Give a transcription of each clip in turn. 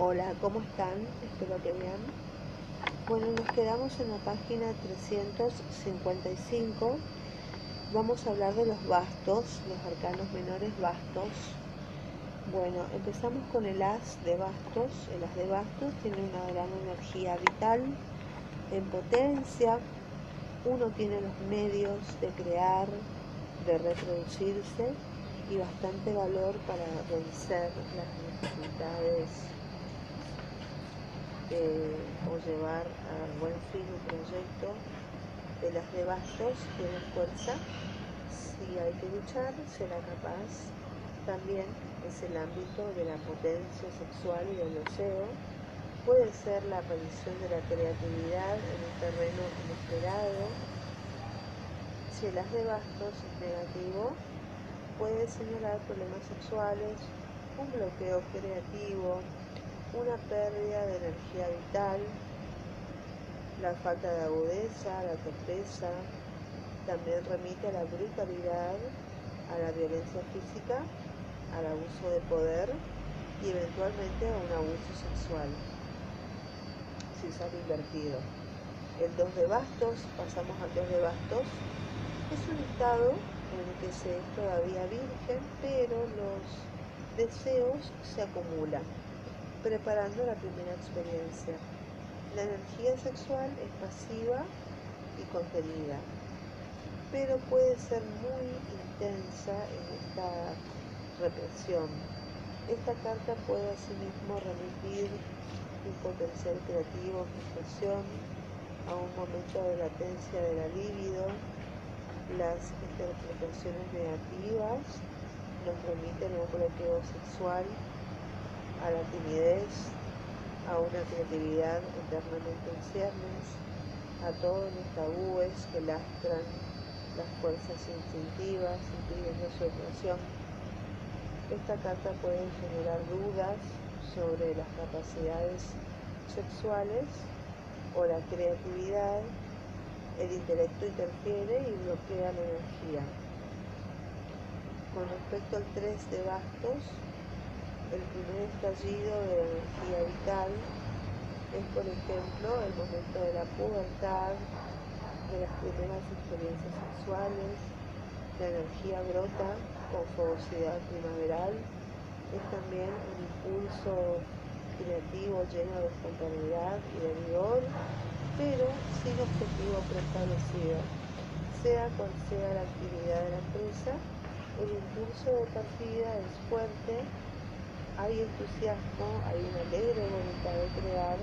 Hola, ¿cómo están? Espero que bien. Bueno, nos quedamos en la página 355. Vamos a hablar de los bastos, los arcanos menores bastos. Bueno, empezamos con el as de bastos. El as de bastos tiene una gran energía vital, en potencia. Uno tiene los medios de crear, de reproducirse y bastante valor para vencer las dificultades eh, o llevar a buen fin un proyecto de las de bastos tiene fuerza si hay que luchar será capaz. También es el ámbito de la potencia sexual y del deseo. Puede ser la aparición de la creatividad en un terreno inesperado. Si el as de bastos es negativo puede señalar problemas sexuales un bloqueo creativo una pérdida de energía vital, la falta de agudeza, la torpeza, también remite a la brutalidad, a la violencia física, al abuso de poder y eventualmente a un abuso sexual, si sale invertido. El 2 de bastos, pasamos al 2 de bastos, es un estado en el que se es todavía virgen, pero los deseos se acumulan preparando la primera experiencia. La energía sexual es pasiva y contenida, pero puede ser muy intensa en esta represión. Esta carta puede asimismo remitir un potencial creativo, frustración, a un momento de latencia de la libido, las interpretaciones negativas nos remiten un bloqueo sexual a la timidez, a una creatividad eternamente en ciernes, a todos los tabúes que lastran las fuerzas instintivas, impidiendo su expresión. Esta carta puede generar dudas sobre las capacidades sexuales o la creatividad. El intelecto interfiere y bloquea la energía. Con respecto al 3 de bastos, el primer estallido de energía vital es, por ejemplo, el momento de la pubertad, de las primeras experiencias sexuales, la energía brota con fogosidad primaveral, es también un impulso creativo lleno de espontaneidad y de vigor, pero sin objetivo preestablecido. Sea cual sea la actividad de la empresa, el impulso de partida es fuerte hay entusiasmo, hay una alegre voluntad de crear.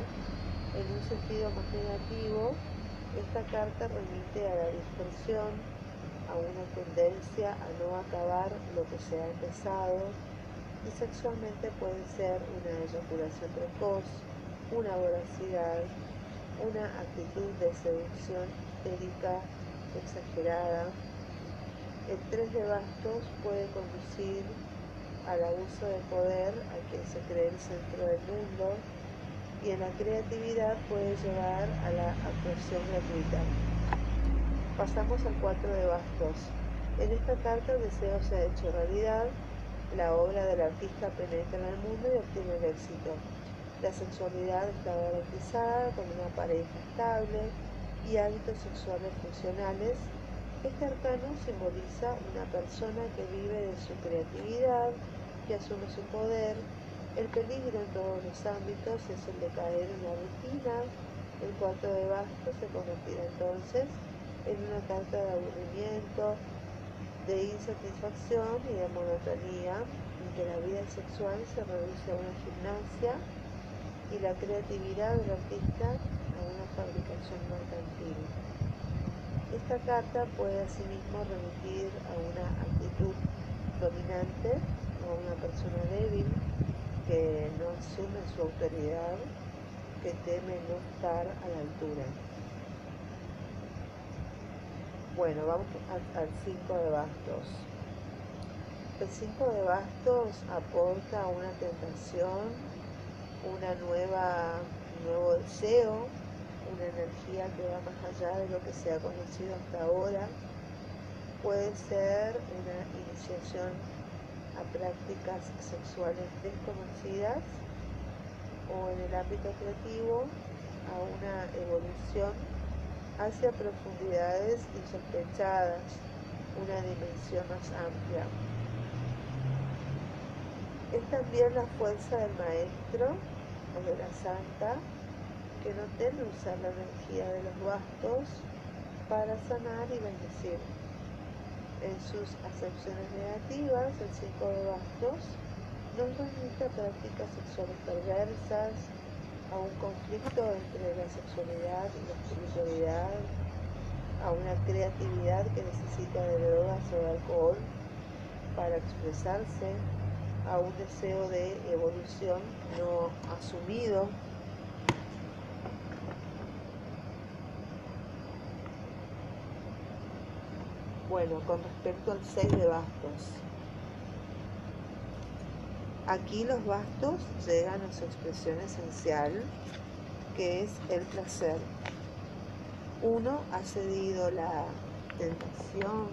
En un sentido más negativo, esta carta remite a la dispersión, a una tendencia a no acabar lo que se ha empezado y sexualmente puede ser una eyaculación precoz, una voracidad, una actitud de seducción histérica exagerada. El tres de bastos puede conducir al abuso de poder al que se cree el centro del mundo y en la creatividad puede llevar a la actuación gratuita. Pasamos al 4 de bastos. En esta carta el deseo se ha hecho realidad, la obra del artista penetra en el mundo y obtiene el éxito. La sexualidad está garantizada con una pareja estable y hábitos sexuales funcionales. Este arcano simboliza una persona que vive de su creatividad, que asume su poder. El peligro en todos los ámbitos es el de caer en la rutina. El cuarto de bastos se convertirá entonces en una carta de aburrimiento, de insatisfacción y de monotonía, en que la vida sexual se reduce a una gimnasia y la creatividad del artista a una fabricación mercantil. Esta carta puede asimismo remitir a una actitud dominante una persona débil que no asume su autoridad, que teme no estar a la altura. Bueno, vamos al 5 de bastos. El 5 de bastos aporta una tentación, una nueva, un nuevo deseo, una energía que va más allá de lo que se ha conocido hasta ahora. Puede ser una iniciación a prácticas sexuales desconocidas o en el ámbito creativo a una evolución hacia profundidades insospechadas, una dimensión más amplia. Es también la fuerza del maestro o de la santa que no teme usar la energía de los bastos para sanar y bendecir. En sus acepciones negativas, el cinco de bastos nos remite a prácticas sexuales perversas, a un conflicto entre la sexualidad y la espiritualidad, a una creatividad que necesita de drogas o de alcohol para expresarse, a un deseo de evolución no asumido. Bueno, con respecto al 6 de bastos. Aquí los bastos llegan a su expresión esencial, que es el placer. Uno ha cedido la tentación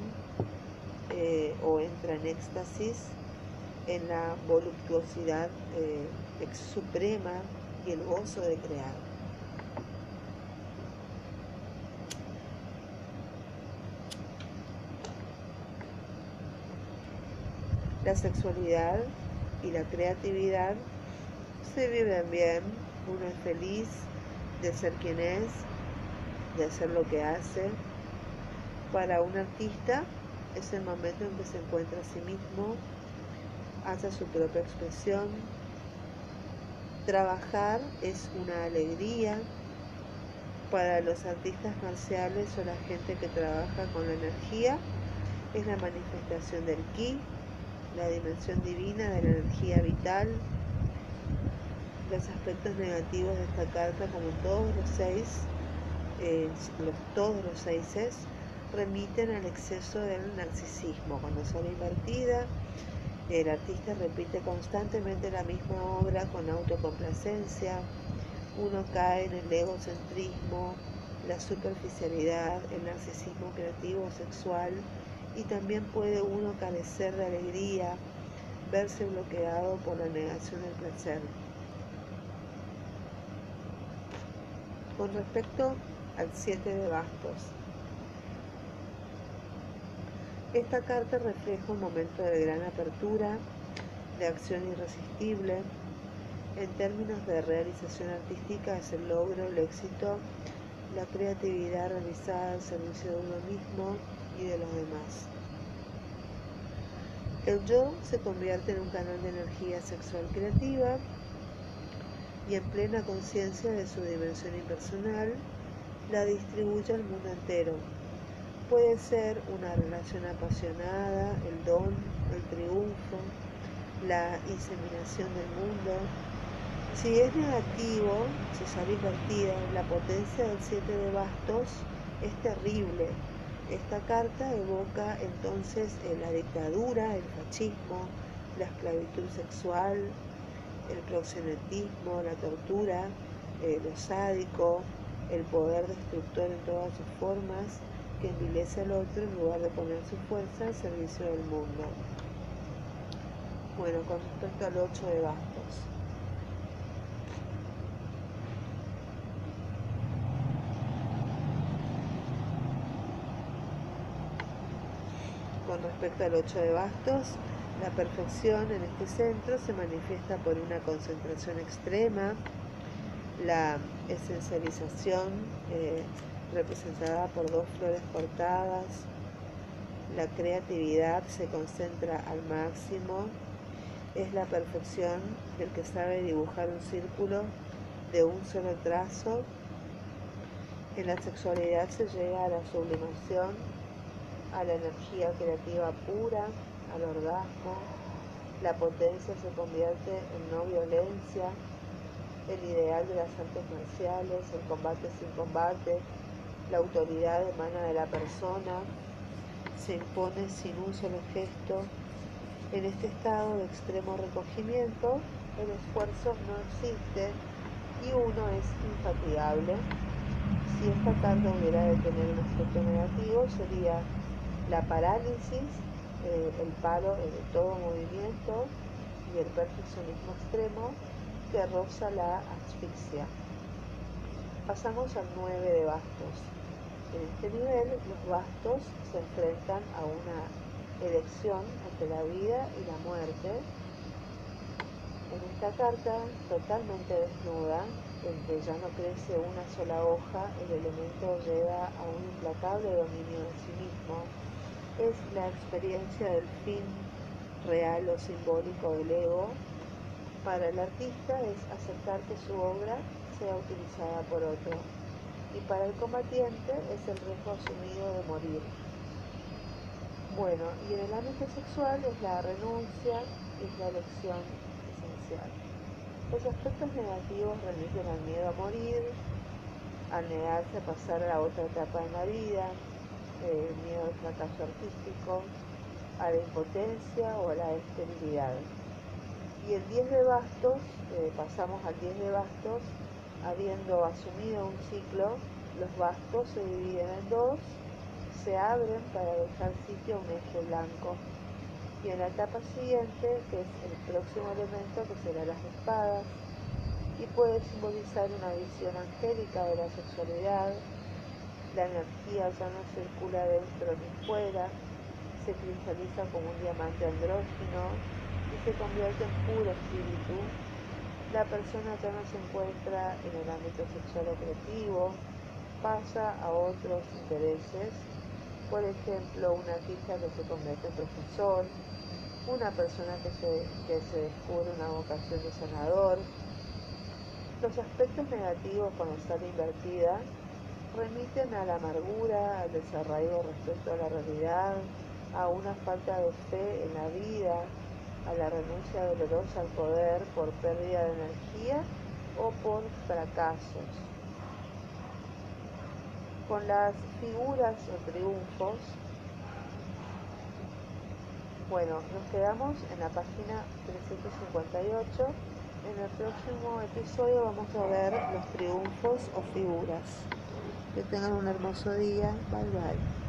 eh, o entra en éxtasis en la voluptuosidad eh, suprema y el gozo de crear. La sexualidad y la creatividad se viven bien, uno es feliz de ser quien es, de hacer lo que hace. Para un artista es el momento en que se encuentra a sí mismo, hace su propia expresión. Trabajar es una alegría. Para los artistas marciales o la gente que trabaja con la energía, es la manifestación del ki, la dimensión divina de la energía vital. Los aspectos negativos de esta carta, como todos los seis, eh, los, todos los seis remiten al exceso del narcisismo. Cuando son invertida, el artista repite constantemente la misma obra con autocomplacencia. Uno cae en el egocentrismo, la superficialidad, el narcisismo creativo sexual y también puede uno carecer de alegría, verse bloqueado por la negación del placer. Con respecto al 7 de bastos, esta carta refleja un momento de gran apertura, de acción irresistible. En términos de realización artística es el logro, el éxito, la creatividad realizada al servicio de uno mismo y de los demás. El yo se convierte en un canal de energía sexual creativa y en plena conciencia de su dimensión impersonal, la distribuye al mundo entero. Puede ser una relación apasionada, el don, el triunfo, la inseminación del mundo. Si es negativo, si sale invertida, la potencia del siete de bastos es terrible, esta carta evoca entonces eh, la dictadura, el fascismo, la esclavitud sexual, el proxenetismo, la tortura, eh, lo sádico, el poder destructor en todas sus formas que envilece al otro en lugar de poner su fuerza al servicio del mundo. Bueno, con respecto al 8 de bastos. Con respecto al 8 de bastos, la perfección en este centro se manifiesta por una concentración extrema, la esencialización eh, representada por dos flores cortadas, la creatividad se concentra al máximo, es la perfección del que sabe dibujar un círculo de un solo trazo. En la sexualidad se llega a la sublimación a la energía creativa pura, al orgasmo, la potencia se convierte en no violencia, el ideal de las artes marciales, el combate sin combate, la autoridad emana de la persona, se impone sin un solo gesto. En este estado de extremo recogimiento, el esfuerzo no existe y uno es infatigable. Si esta carga hubiera de tener un aspecto negativo, sería la parálisis, eh, el paro de todo movimiento y el perfeccionismo extremo que roza la asfixia. Pasamos al 9 de bastos. En este nivel, los bastos se enfrentan a una elección entre la vida y la muerte. En esta carta, totalmente desnuda, en que ya no crece una sola hoja, el elemento llega a un implacable dominio de sí mismo. Es la experiencia del fin real o simbólico del ego. Para el artista es aceptar que su obra sea utilizada por otro. Y para el combatiente es el riesgo asumido de morir. Bueno, y en el ámbito sexual es la renuncia y es la elección esencial. Los aspectos negativos remiten al miedo a morir, al negarse a pasar a la otra etapa de la vida, el miedo al fracaso artístico, a la impotencia o a la esterilidad. Y el 10 de bastos, eh, pasamos al 10 de bastos, habiendo asumido un ciclo, los bastos se dividen en dos se abren para dejar sitio a un eje blanco. Y en la etapa siguiente, que es el próximo elemento, que será las espadas, y puede simbolizar una visión angélica de la sexualidad, la energía ya no circula dentro ni fuera, se cristaliza como un diamante andrógeno y se convierte en puro espíritu. La persona ya no se encuentra en el ámbito sexual o creativo, pasa a otros intereses por ejemplo, una artista que se convierte en profesor, una persona que se, que se descubre una vocación de sanador. Los aspectos negativos cuando sale invertida remiten a la amargura, al desarraigo respecto a la realidad, a una falta de fe en la vida, a la renuncia dolorosa al poder por pérdida de energía o por fracasos con las figuras o triunfos. Bueno, nos quedamos en la página 358. En el próximo episodio vamos a ver los triunfos o figuras. Que tengan un hermoso día. Bye bye.